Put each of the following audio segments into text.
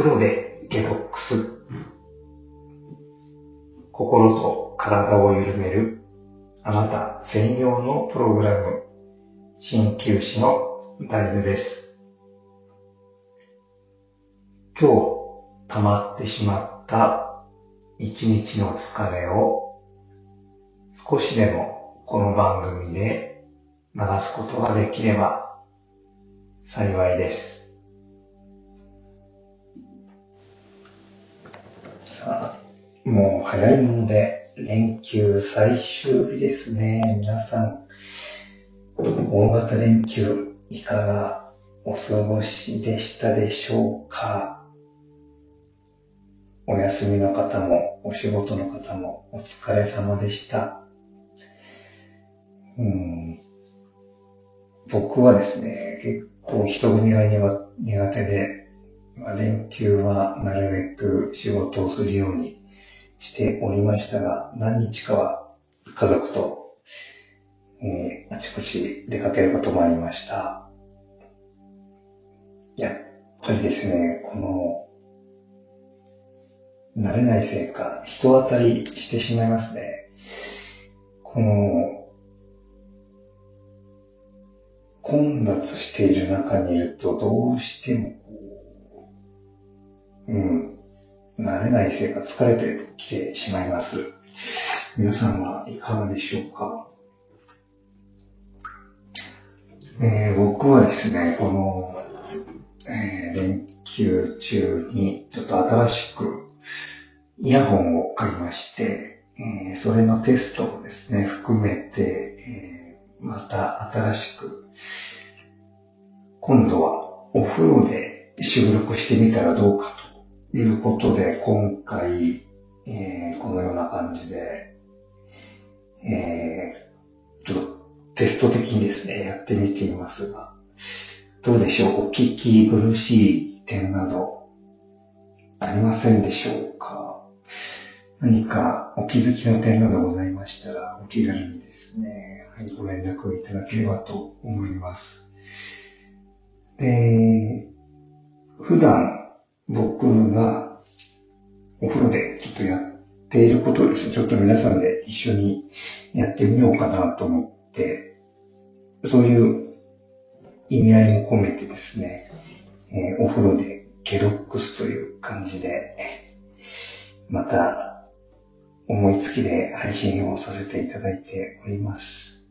お風呂でデトックス。心と体を緩めるあなた専用のプログラム、鍼灸師の大豆です。今日溜まってしまった一日の疲れを少しでもこの番組で流すことができれば幸いです。さあ、もう早いもので連休最終日ですね。皆さん、大型連休いかがお過ごしでしたでしょうか？お休みの方もお仕事の方もお疲れ様でした。うん僕はですね、結構人混みが苦手で、まあ、連休はなるべく仕事をするようにしておりましたが、何日かは家族と、えーあちこち出かけることもありました。やっぱりですね、この、慣れないせいか、人当たりしてしまいますね。この、混雑している中にいると、どうしてもこう、うん、慣れないせいか疲れてきてしまいます。皆さんはいかがでしょうか？えー僕はですね、この、えー連休中にちょっと新しくイヤホンを買いまして、えーそれのテストをですね、含めて、えーまた新しく、今度はお風呂で収録してみたらどうかと。いうことで、今回、えーこのような感じで、えーちょっとテスト的にですね、やってみていますが、どうでしょう？お聞き苦しい点などありませんでしょうか？何かお気づきの点などございましたら、お気軽にですね、はい、ご連絡をいただければと思います。で、普段皆さんで一緒にやってみようかなと思って、そういう意味合いも込めてですね、えーお風呂でゲドックスという感じで、また思いつきで配信をさせていただいております。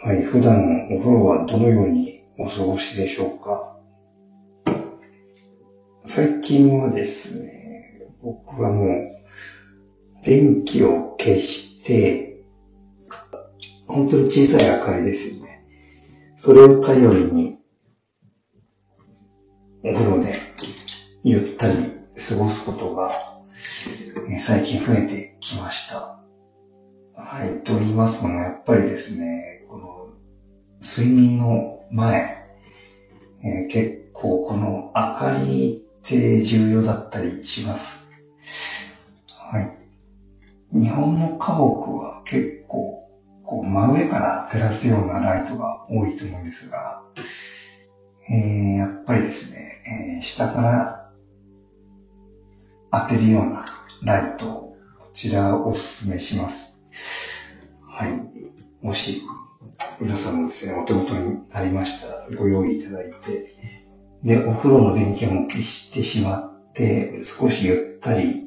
はい、普段お風呂はどのようにお過ごしでしょうか？最近はですね、僕はもう電気を消して、本当に小さい明かりですよね。それを頼りに、お風呂でゆったり過ごすことが、え最近増えてきました。はい。と言いますのも、やっぱりですね、この、睡眠の前、えー結構この明かりって重要だったりします。はい。日本の家屋は結構、こう真上から照らすようなライトが多いと思うんですが、えーやっぱりですね、えー下から当てるようなライトを、こちらをお勧めします。はい。もし、皆さんもですね、お手元にありましたらご用意いただいて、で、お風呂の電気も消してしまって、少しゆったり、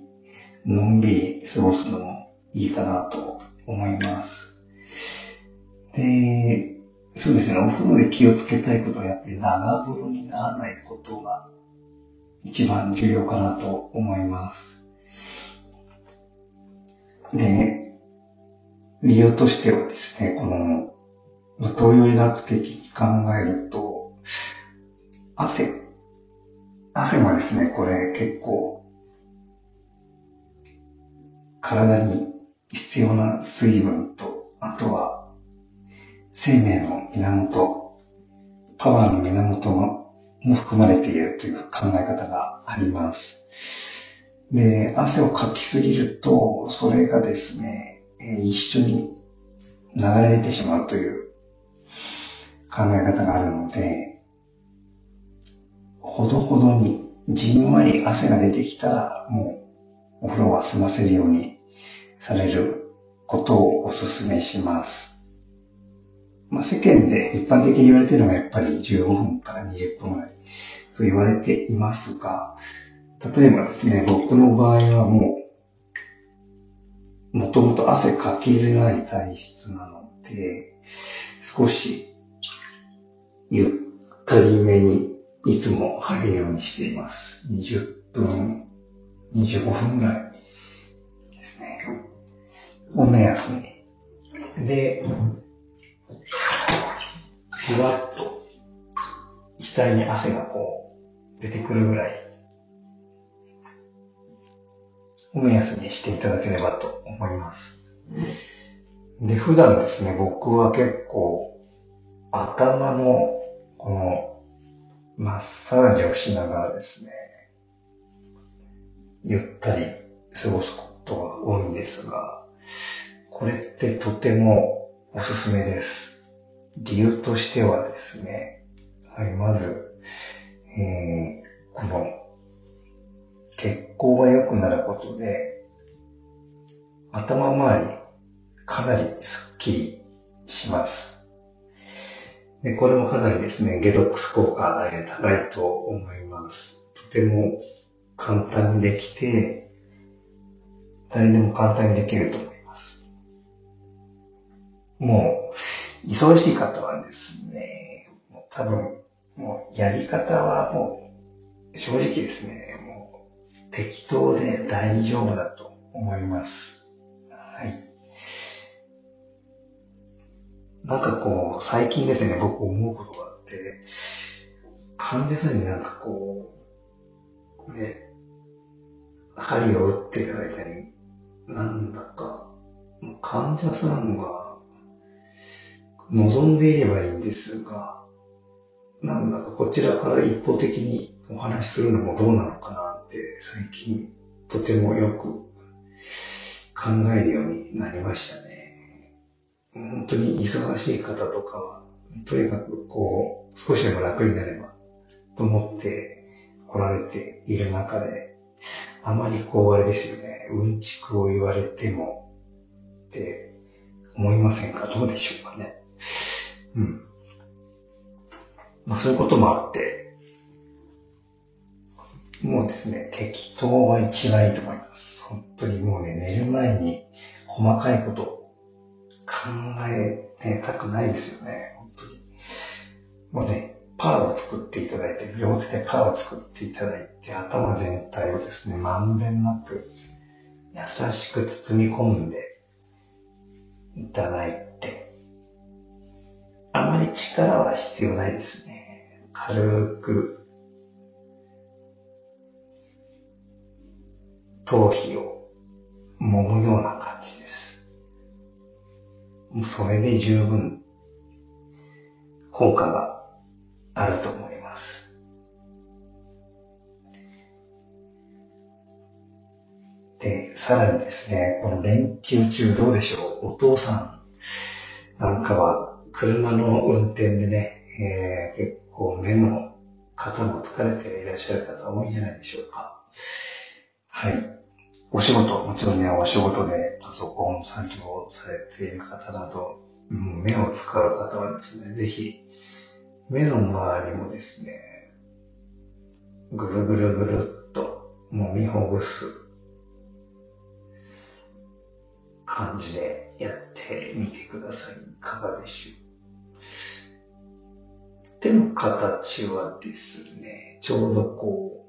のんびり過ごすのもいいかなと思います。で、そうですね、お風呂で気をつけたいことはやっぱり長風呂にならないことが一番重要かなと思います。で、理由としてはですね、この、東洋医学的に考えると、汗、汗はですね、これ結構、体に必要な水分と、あとは、生命の源、パワーの源も含まれているという考え方があります。で、汗をかきすぎると、それがですね、一緒に流れ出てしまうという考え方があるので、ほどほどにじんわり汗が出てきたら、もうお風呂は済ませるようにされることをお勧めします。まあ、世間で一般的に言われているのがやっぱり15分から20分ぐらいと言われていますが、例えばですね、僕の場合はもう、もともと汗かきづらい体質なので、少しゆったりめにいつも入るようにしています。20分、25分ぐらいですね。を目安に。で、じわっと額に汗がこう出てくるぐらいを目安にしていただければと思います。で、普段ですね、僕は結構頭のこのマッサージをしながらですね、ゆったり過ごすことが多いんですが、これってとてもおすすめです。理由としてはですね、はい、まず、えー、この血行が良くなることで、頭周りかなりスッキリします。で、これもかなりですね、ゲドックス効果が高いと思います。とても簡単にできて、誰でも簡単にできると。もう、忙しい方はですね、多分、もうやり方はもう、正直ですね、もう適当で大丈夫だと思います。はい。なんかこう、最近ですね、僕思うことがあって、患者さんになんかこう、ね、針を打っていただいたり、なんだか、患者さんが望んでいればいいんですが、なんだかこちらから一方的にお話しするのもどうなのかなって最近とてもよく考えるようになりましたね。本当に忙しい方とかは、とにかくこう、少しでも楽になればと思って来られている中で、あまりこうあれですよね、うんちくを言われてもって思いませんか？どうでしょうかね？うん。まあそういうこともあって、もうですね、適当は一番いいと思います。本当にもうね、寝る前に細かいこと考えたくないですよね、本当に。もうね、パーを作っていただいて、両手でパーを作っていただいて、頭全体をですね、まんべんなく優しく包み込んでいただいて、あまり力は必要ないですね。軽く頭皮を揉むような感じです。もうそれで十分効果があると思います。で、さらにですね、この連休中どうでしょう？お父さんなんかは車の運転でね、えー、結構目も肩も疲れていらっしゃる方多いんじゃないでしょうか。はい。お仕事、もちろんね、お仕事でパソコン作業をされている方など、う目を使う方はですね、ぜひ目の周りもですね、ぐるぐるぐるっと揉みほぐす感じでやってみてください。いかがでしょう。手の形はですね、ちょうどこ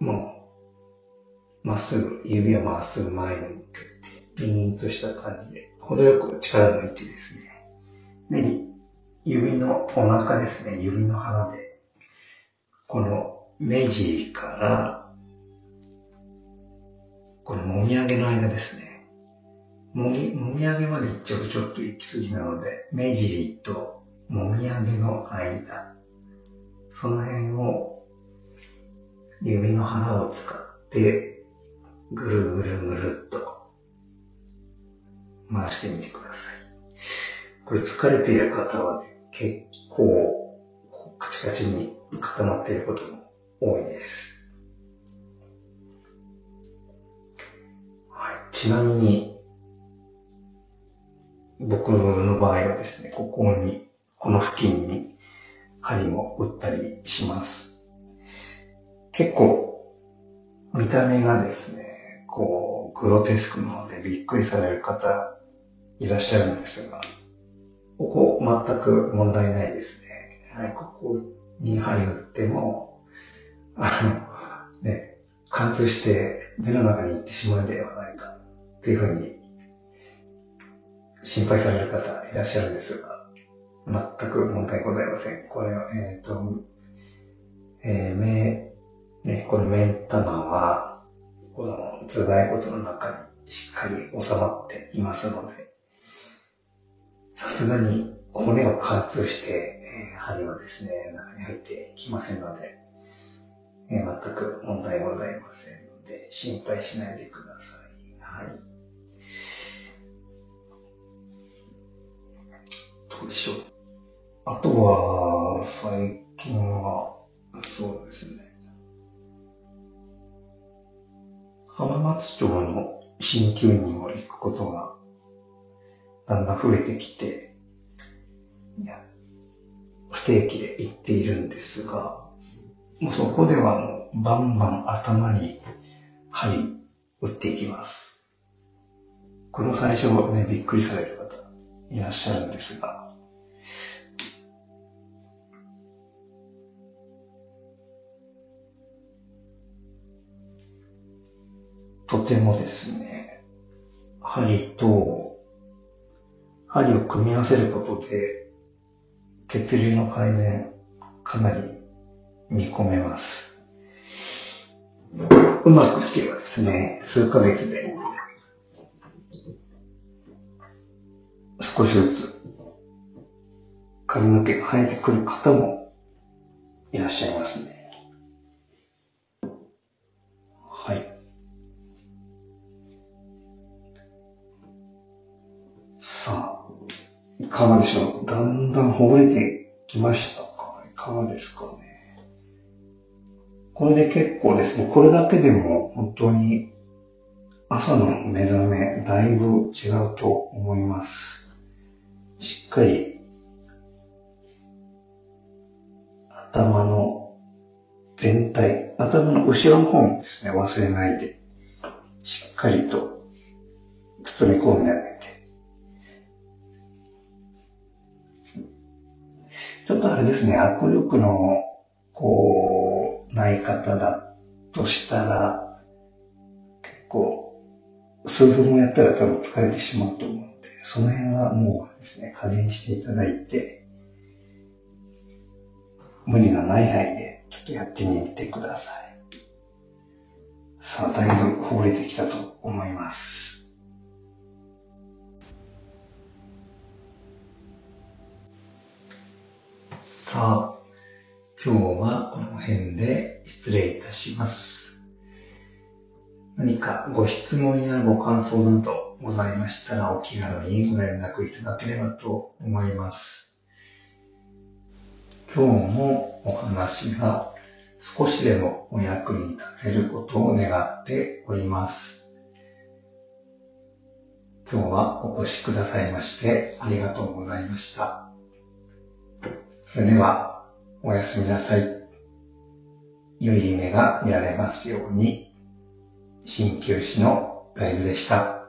う、もう、まっすぐ、指をまっすぐ前に向けて、ピーンとした感じで、程よく力を抜いてですね、目に指のお腹ですね、指の腹で、この目尻から、このもみあげの間ですね。もみ、もみあげまでちょっとちょっと行き過ぎなので、目尻ともみあげの間、その辺を指の腹を使ってぐるぐるぐるっと回してみてください。これ疲れている方は、結構カチカチに固まっていることも多いです。はい、ちなみに僕の場合はですね、ここにこの付近に針も打ったりします。結構、見た目がですね、こう、グロテスクなのでびっくりされる方いらっしゃるんですが、ここ全く問題ないですね。はい、ここに針打っても、あの、ね、貫通して目の中に行ってしまうのではないかというふうに心配される方いらっしゃるんですが、全く問題ございません。これは、えっ、ー、と、えー、目、ね、この目玉は、この頭蓋骨の中にしっかり収まっていますので、さすがに骨を貫通して、えー、針はですね、中に入ってきませんので、えー、全く問題ございませんので、心配しないでください。はい。どうでしょう？あとは、最近は、そうですね。浜松町の鍼灸にも行くことがだんだん増えてきて、いや不定期で行っているんですが、もうそこではもうバンバン頭に針打っていきます。これも最初ね、びっくりされる方いらっしゃるんですが、てもですね、針と針を組み合わせることで、血流の改善、かなり見込めます。うまくいけばですね、数ヶ月で、少しずつ髪の毛が生えてくる方もいらっしゃいますね。かがでしょう？だんだんほぐれてきましたか？いかがですかね？これで結構ですね、これだけでも本当に朝の目覚めだいぶ違うと思います。しっかり頭の全体、頭の後ろの方もですね、忘れないで、しっかりと包み込んであげちょっとあれですね、握力の、こう、ない方だとしたら、結構、数分もやったら多分疲れてしまうと思うので、その辺はもうですね、加減していただいて、無理がない範囲でちょっとやってみてください。さあ、だいぶほぐれてきたと思います。さあ、今日はこの辺で失礼いたします。何かご質問やご感想などございましたらお気軽にご連絡いただければと思います。今日もお話が少しでもお役に立てることを願っております。今日はお越しくださいましてありがとうございました。それでは、おやすみなさい。良い夢が見られますように、鍼灸師の大豆でした。